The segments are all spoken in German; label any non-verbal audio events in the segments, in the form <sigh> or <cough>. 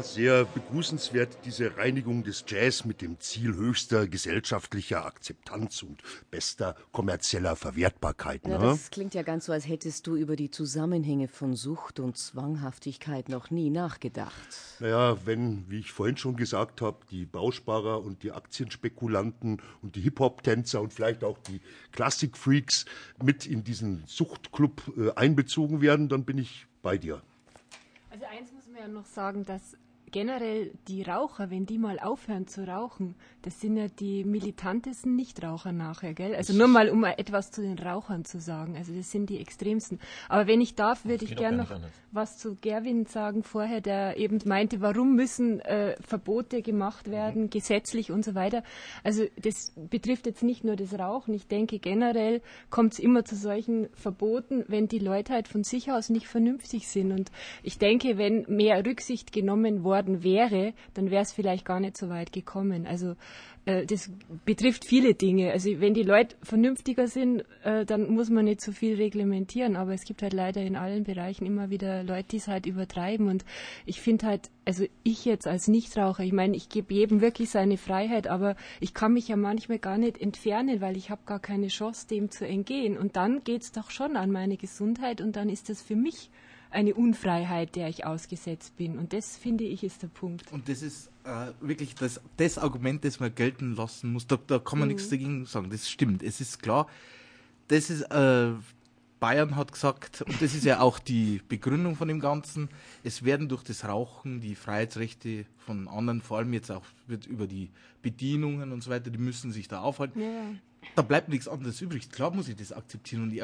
Sehr begrüßenswert diese Reinigung des Jazz mit dem Ziel höchster gesellschaftlicher Akzeptanz und bester kommerzieller Verwertbarkeit. Ne? Ja, das klingt ja ganz so, als hättest du über die Zusammenhänge von Sucht und Zwanghaftigkeit noch nie nachgedacht. Naja, wenn, wie ich vorhin schon gesagt habe, die Bausparer und die Aktienspekulanten und die Hip-Hop-Tänzer und vielleicht auch die Klassik-Freaks mit in diesen Suchtclub äh, einbezogen werden, dann bin ich bei dir. Also eins muss ja noch sagen, dass generell die Raucher, wenn die mal aufhören zu rauchen, das sind ja die militantesten Nichtraucher nachher, gell? Also nur mal, um etwas zu den Rauchern zu sagen. Also das sind die extremsten. Aber wenn ich darf, würde ich gerne noch anders. was zu Gerwin sagen vorher, der eben meinte, warum müssen äh, Verbote gemacht werden, mhm. gesetzlich und so weiter. Also das betrifft jetzt nicht nur das Rauchen. Ich denke generell kommt es immer zu solchen Verboten, wenn die Leute halt von sich aus nicht vernünftig sind. Und ich denke, wenn mehr Rücksicht genommen worden worden wäre, dann wäre es vielleicht gar nicht so weit gekommen. Also äh, das betrifft viele Dinge. Also wenn die Leute vernünftiger sind, äh, dann muss man nicht so viel reglementieren. Aber es gibt halt leider in allen Bereichen immer wieder Leute, die es halt übertreiben. Und ich finde halt, also ich jetzt als Nichtraucher, ich meine, ich gebe jedem wirklich seine Freiheit, aber ich kann mich ja manchmal gar nicht entfernen, weil ich habe gar keine Chance, dem zu entgehen. Und dann geht es doch schon an meine Gesundheit und dann ist das für mich eine Unfreiheit, der ich ausgesetzt bin. Und das, finde ich, ist der Punkt. Und das ist äh, wirklich das, das Argument, das man gelten lassen muss. Da, da kann man mhm. nichts dagegen sagen. Das stimmt. Es ist klar, das ist, äh, Bayern hat gesagt, und das ist ja auch die Begründung von dem Ganzen, es werden durch das Rauchen die Freiheitsrechte von anderen, vor allem jetzt auch wird über die Bedienungen und so weiter, die müssen sich da aufhalten. Ja da bleibt nichts anderes übrig. Klar muss ich das akzeptieren und ich,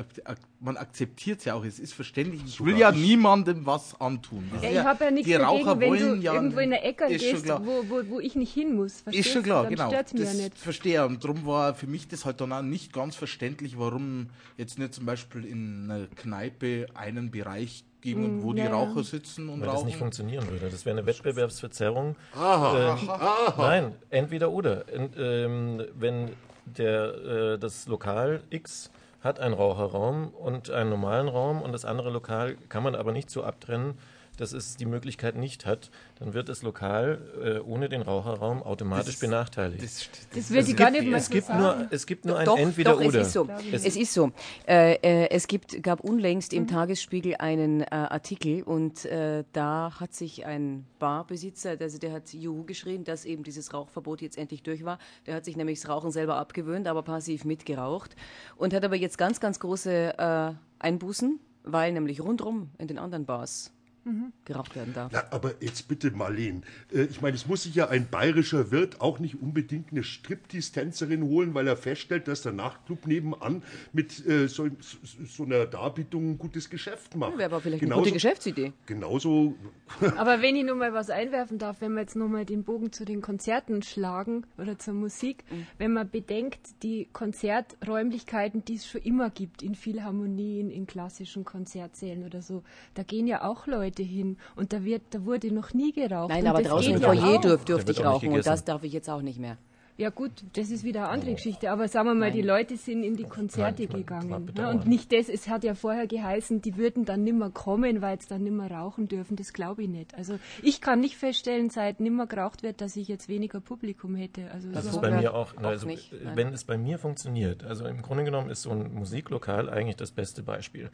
man akzeptiert es ja auch. Es ist verständlich. Ich will ja niemandem was antun. Ja, ich habe ja nichts die dagegen, Raucher wenn du ja irgendwo in der Ecke gehst, wo, wo, wo, ich nicht hin muss. Verstehst? Ist schon klar, Dann genau. Stört's mir das ja nicht. verstehe Und darum war für mich das halt dann auch nicht ganz verständlich, warum jetzt nicht zum Beispiel in einer Kneipe einen Bereich geben, mm, wo ja. die Raucher sitzen und Weil rauchen. das nicht funktionieren würde. Das wäre eine Wettbewerbsverzerrung. Aha, äh, aha. Nein, entweder oder. Ähm, wenn der, äh, das Lokal X hat einen Raucherraum und einen normalen Raum und das andere Lokal kann man aber nicht so abtrennen, dass es die Möglichkeit nicht hat, dann wird das Lokal äh, ohne den Raucherraum automatisch das, benachteiligt. Das, das wird die gar nicht es gibt nur Es gibt nur ein Entweder-Oder. Es ist so. Es, es ist so. Äh, äh, es gibt, gab unlängst im mhm. Tagesspiegel einen äh, Artikel und äh, da hat sich ein Barbesitzer, also der hat Juhu geschrieben, dass eben dieses Rauchverbot jetzt endlich durch war. Der hat sich nämlich das Rauchen selber abgewöhnt, aber passiv mitgeraucht und hat aber jetzt ganz, ganz große äh, Einbußen, weil nämlich rundrum in den anderen Bars mhm. geraucht werden darf. Na, aber jetzt bitte, Marleen. Äh, ich meine, es muss sich ja ein bayerischer Wirt auch nicht unbedingt eine Striptease-Tänzerin holen, weil er feststellt, dass der Nachtclub nebenan mit äh, so, so, einer Darbietung ein gutes Geschäft macht. Ja, Wäre aber vielleicht genauso, eine gute Geschäftsidee. Genauso. <laughs> aber wenn ich nur mal was einwerfen darf, wenn wir jetzt noch mal den Bogen zu den Konzerten schlagen oder zur Musik, mhm. wenn man bedenkt, die Konzerträumlichkeiten, die es schon immer gibt, in Philharmonien, in klassischen Konzertsälen oder so, da gehen ja auch Leute Leute hin und da, wird, da wurde noch nie geraucht. Nein, aber draußen im Foyer ja dürf, dürfte ich rauchen und das darf ich jetzt auch nicht mehr. Ja gut, das ist wieder eine andere Geschichte. Aber sagen wir mal, Nein. die Leute sind in die Konzerte Nein, gegangen. Ne? Und nicht das, es hat ja vorher geheißen, die würden dann nimmer kommen, weil sie dann nimmer rauchen dürfen. Das glaube ich nicht. Also ich kann nicht feststellen, seit nimmer geraucht wird, dass ich jetzt weniger Publikum hätte. Also das ist bei mir auch, auch also, nicht, wenn es bei mir funktioniert. Also im Grunde genommen ist so ein Musiklokal eigentlich das beste Beispiel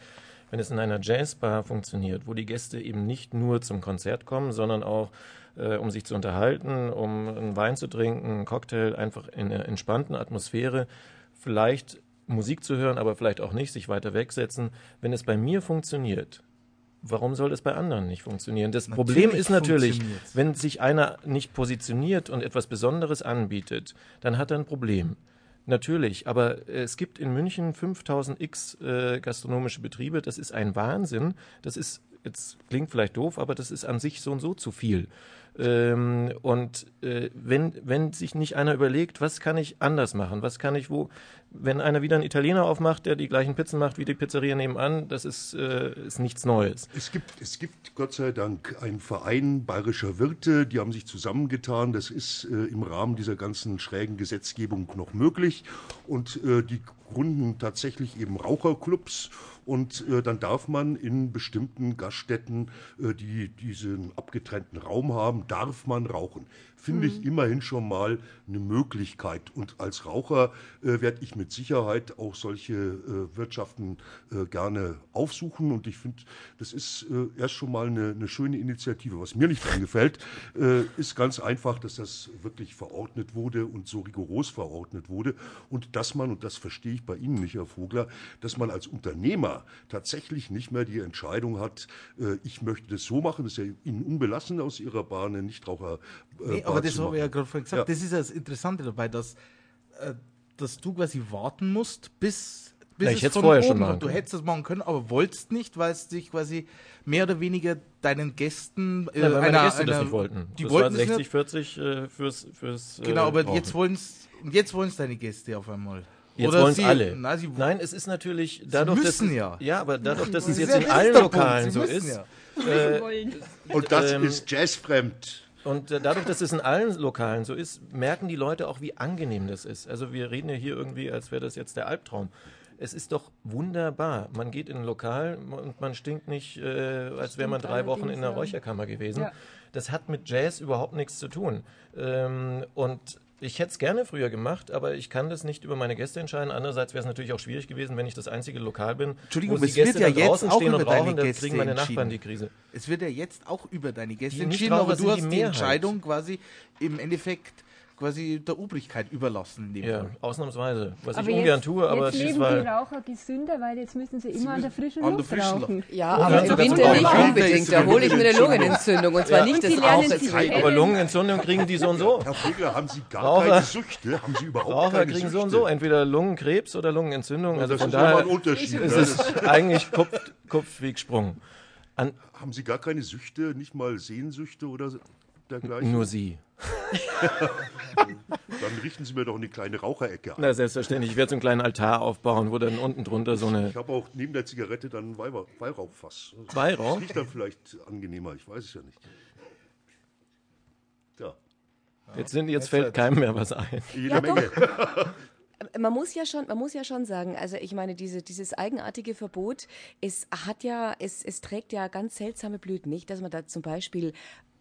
wenn es in einer Jazzbar funktioniert, wo die Gäste eben nicht nur zum Konzert kommen, sondern auch äh, um sich zu unterhalten, um einen Wein zu trinken, einen Cocktail, einfach in einer entspannten Atmosphäre, vielleicht Musik zu hören, aber vielleicht auch nicht, sich weiter wegsetzen. Wenn es bei mir funktioniert, warum soll es bei anderen nicht funktionieren? Das natürlich Problem ist natürlich, wenn sich einer nicht positioniert und etwas Besonderes anbietet, dann hat er ein Problem. Natürlich, aber es gibt in München 5000 x äh, gastronomische Betriebe. Das ist ein Wahnsinn. Das ist, jetzt klingt vielleicht doof, aber das ist an sich so und so zu viel. Ähm, und äh, wenn, wenn sich nicht einer überlegt, was kann ich anders machen, was kann ich wo, wenn einer wieder einen Italiener aufmacht, der die gleichen Pizzen macht wie die Pizzeria nebenan, das ist, äh, ist nichts Neues. Es gibt, es gibt Gott sei Dank einen Verein bayerischer Wirte, die haben sich zusammengetan. Das ist äh, im Rahmen dieser ganzen schrägen Gesetzgebung noch möglich. Und äh, die gründen tatsächlich eben Raucherclubs und äh, dann darf man in bestimmten Gaststätten, äh, die diesen abgetrennten Raum haben, darf man rauchen finde ich mhm. immerhin schon mal eine Möglichkeit. Und als Raucher äh, werde ich mit Sicherheit auch solche äh, Wirtschaften äh, gerne aufsuchen. Und ich finde, das ist äh, erst schon mal eine, eine, schöne Initiative. Was mir nicht gefällt, äh, ist ganz einfach, dass das wirklich verordnet wurde und so rigoros verordnet wurde. Und dass man, und das verstehe ich bei Ihnen nicht, Herr Vogler, dass man als Unternehmer tatsächlich nicht mehr die Entscheidung hat, äh, ich möchte das so machen, das ist ja Ihnen unbelassen aus Ihrer Bahn, eine Nichtraucher. Nee, aber das habe ich ja gerade vorhin gesagt. Ja. Das ist ja das Interessante dabei, dass, äh, dass du quasi warten musst, bis, bis ja, ich es von vorher oben, schon Du hättest das machen können, aber wolltest nicht, weil es dich quasi mehr oder weniger deinen Gästen äh, ja, weil einer, Gäste einer, das nicht wollten. Die das wollten 60, 40 äh, fürs, fürs Genau, äh, aber jetzt wollen es jetzt wollen's deine Gäste auf einmal. Jetzt wollen es alle. Na, Nein, es ist natürlich dadurch, sie müssen dass, ja. Ja, aber dadurch, dass es jetzt in allen Lokalen so ist. Ja. Äh, und das ähm, ist jazzfremd. Und äh, dadurch, dass es in allen Lokalen so ist, merken die Leute auch, wie angenehm das ist. Also wir reden ja hier irgendwie, als wäre das jetzt der Albtraum. Es ist doch wunderbar. Man geht in ein Lokal und man stinkt nicht, äh, als wäre man drei Wochen in einer Räucherkammer gewesen. Ja. Das hat mit Jazz überhaupt nichts zu tun. Ähm, und ich hätte es gerne früher gemacht, aber ich kann das nicht über meine Gäste entscheiden. Andererseits wäre es natürlich auch schwierig gewesen, wenn ich das einzige Lokal bin. Entschuldigung, es wird ja jetzt auch über rauchen, deine Gäste kriegen meine Nachbarn die Krise. Es wird ja jetzt auch über deine Gäste entschieden, aber du hast die Entscheidung quasi im Endeffekt quasi der Obrigkeit überlassen. ja, Fall. ausnahmsweise. Was aber ich ungern jetzt, tue, aber jetzt leben die Raucher gesünder, weil jetzt müssen sie immer an der frischen an Luft der frischen rauchen. Ja, aber im Winter nicht unbedingt. Da hole ich mir eine Lungenentzündung und zwar ja. nicht das Rauchen. Aber Lungenentzündung kriegen die so und so. Herr Vögler, haben Sie gar Raucher, keine Süchte? Haben Sie überhaupt Raucher keine kriegen Süchte? so und so, entweder Lungenkrebs oder Lungenentzündung. Also von daher ist es eigentlich Kopf, Kopfwegsprung. An haben Sie gar keine Süchte, nicht mal Sehnsüchte oder dergleichen? Nur Sie. <laughs> dann richten Sie mir doch eine kleine Raucherecke ein. Na, selbstverständlich. Ich werde so einen kleinen Altar aufbauen, wo dann unten drunter so eine. Ich habe auch neben der Zigarette dann ein Weihrauchfass. Weihrauch? Das riecht dann vielleicht angenehmer, ich weiß es ja nicht. Ja. Jetzt, sind, jetzt fällt keinem mehr was ein. Jede ja, Menge. <laughs> man muss ja schon, man muss ja schon sagen, also ich meine, diese, dieses eigenartige Verbot, es hat ja, es, es trägt ja ganz seltsame Blüten, nicht? Dass man da zum Beispiel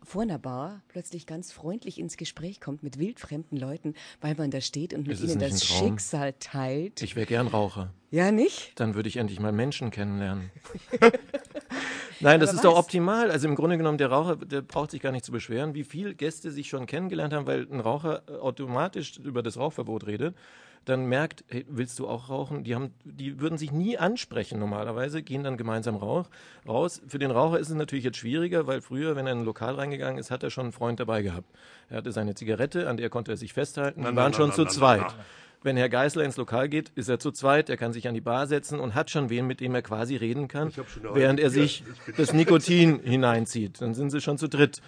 vor einer Bar plötzlich ganz freundlich ins Gespräch kommt mit wildfremden Leuten, weil man da steht und mit ihnen das Schicksal teilt. Ich wäre gern Raucher. Ja, nicht? Dann würde ich endlich mal Menschen kennenlernen. <laughs> Nein, das Aber ist was? doch optimal. Also im Grunde genommen, der Raucher, der braucht sich gar nicht zu beschweren, wie viele Gäste sich schon kennengelernt haben, weil ein Raucher automatisch über das Rauchverbot redet dann merkt, hey, willst du auch rauchen? Die, haben, die würden sich nie ansprechen normalerweise, gehen dann gemeinsam rauch, raus. Für den Raucher ist es natürlich jetzt schwieriger, weil früher, wenn er in ein Lokal reingegangen ist, hat er schon einen Freund dabei gehabt. Er hatte seine Zigarette, an der konnte er sich festhalten. Die waren schon zu zweit. Wenn Herr Geißler ins Lokal geht, ist er zu zweit, er kann sich an die Bar setzen und hat schon wen, mit dem er quasi reden kann, während er sich das Nikotin hineinzieht. Dann sind sie schon zu dritt.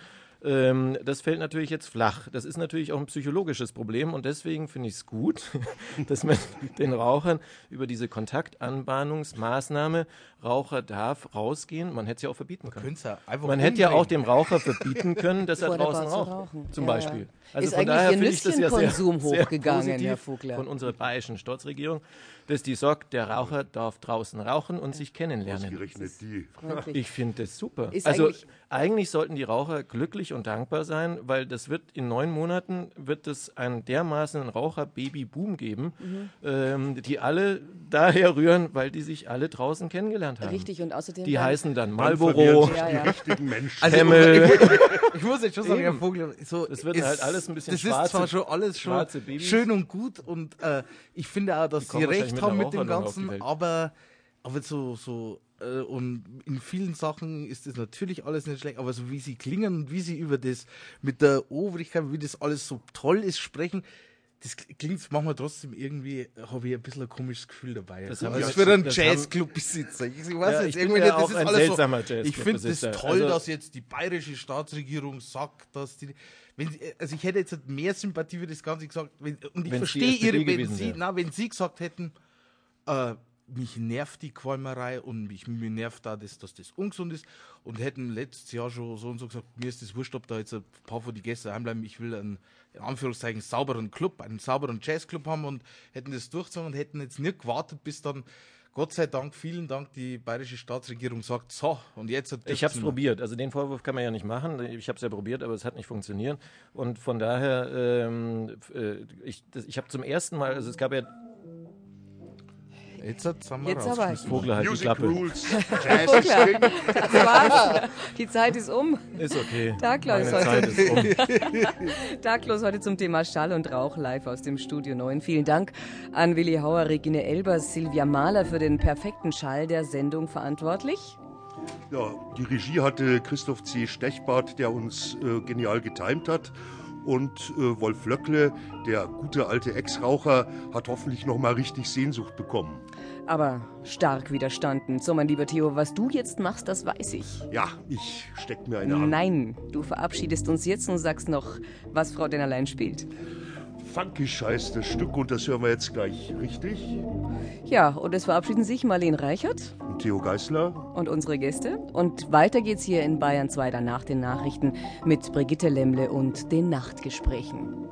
Ähm, das fällt natürlich jetzt flach. Das ist natürlich auch ein psychologisches Problem und deswegen finde ich es gut, <laughs> dass man <laughs> den Rauchern über diese Kontaktanbahnungsmaßnahme, Raucher darf rausgehen, man hätte es ja auch verbieten können. Ja man hätte ja auch dem Raucher verbieten <laughs> können, dass er draußen raucht, zum ja, Beispiel. Also ist von daher finde ich das ja sehr, hochgegangen, sehr Herr Vogler. von unserer bayerischen Staatsregierung dass die sagt, der Raucher darf draußen rauchen und sich kennenlernen. Ausgerechnet die. Ich finde das super. Ist also eigentlich, eigentlich, sollten die Raucher glücklich und dankbar sein, weil das wird in neun Monaten wird es einen dermaßen Raucher-Baby-Boom geben, mhm. ähm, die alle daher rühren, weil die sich alle draußen kennengelernt haben. Richtig und außerdem die dann heißen dann Marlboro, ja, ja. die richtigen Menschen. Also, Hemmel. ich muss jetzt schon sagen, Herr Vogel, so das wird ist, halt alles ein bisschen das schwarze, ist zwar schon alles schon schön und gut und äh, ich finde auch, dass Sie recht recht haben mit dem Ganzen, aber, aber so, so, äh, und in vielen Sachen ist das natürlich alles nicht schlecht, aber so wie sie klingen und wie sie über das mit der Obrigkeit, wie das alles so toll ist, sprechen, das klingt manchmal trotzdem irgendwie, habe ich ein bisschen ein komisches Gefühl dabei. Das Das haben ist für einen das Jazzclub-Besitzer. Ich weiß Ja, jetzt ich irgendwie nicht, das ist alles so. Ich finde das Jazzclub-Besitzer. toll, Also- dass jetzt die bayerische Staatsregierung sagt, dass die, wenn sie, also ich hätte jetzt mehr Sympathie für das Ganze gesagt, wenn, und ich es verstehe ihre, wenn sie, na, wenn sie gesagt hätten, äh, mich nervt die Qualmerei und mich, mir nervt da, das, dass das ungesund ist und hätten letztes Jahr schon so und so gesagt, mir ist das wurscht, ob da jetzt ein paar von die Gäste heimbleiben, ich will einen, in Anführungszeichen, sauberen Club, einen sauberen Jazzclub haben und hätten das durchgezogen und hätten jetzt nicht gewartet, bis dann, Gott sei Dank, vielen Dank, die bayerische Staatsregierung sagt, so, und jetzt... Ich habe es probiert. Also den Vorwurf kann man ja nicht machen. Ich habe es ja probiert, aber es hat nicht funktioniert. Und von daher, ähm, äh, ich, das, ich habe zum ersten Mal, also es gab ja Jetzt hat wir Jetzt aber. rausgeschmissen. Vogler halt die Klappe. Rules. <laughs> King. Das war's. Die Zeit ist um. Ist okay. Klaus, Meine Zeit ist um. <laughs> Taglos heute zum Thema Schall und Rauch live aus dem Studio 9. Vielen Dank an Willi Hauer, Regine Elbers, Silvia Mahler für den perfekten Schall der Sendung verantwortlich. Ja, die Regie hatte Christoph C. Stechbart, der uns äh, genial getimt hat. Und äh, Wolf Löckle, der gute alte Ex-Raucher, hat hoffentlich noch mal richtig Sehnsucht bekommen. Aber stark widerstanden. So, mein lieber Theo, was du jetzt machst, das weiß ich. Ja, ich steck mir eine an. Nein, du verabschiedest uns jetzt und sagst noch, was Frau Dennerlein spielt. Funky Scheiß, das Stück, und das hören wir jetzt gleich richtig. Ja, und es verabschieden sich Marlene Reichert Und Theo Geißler. und unsere Gäste. Und weiter geht's hier in Bayern 2 dann nach den Nachrichten mit Brigitte Lemle und den Nachtgesprächen.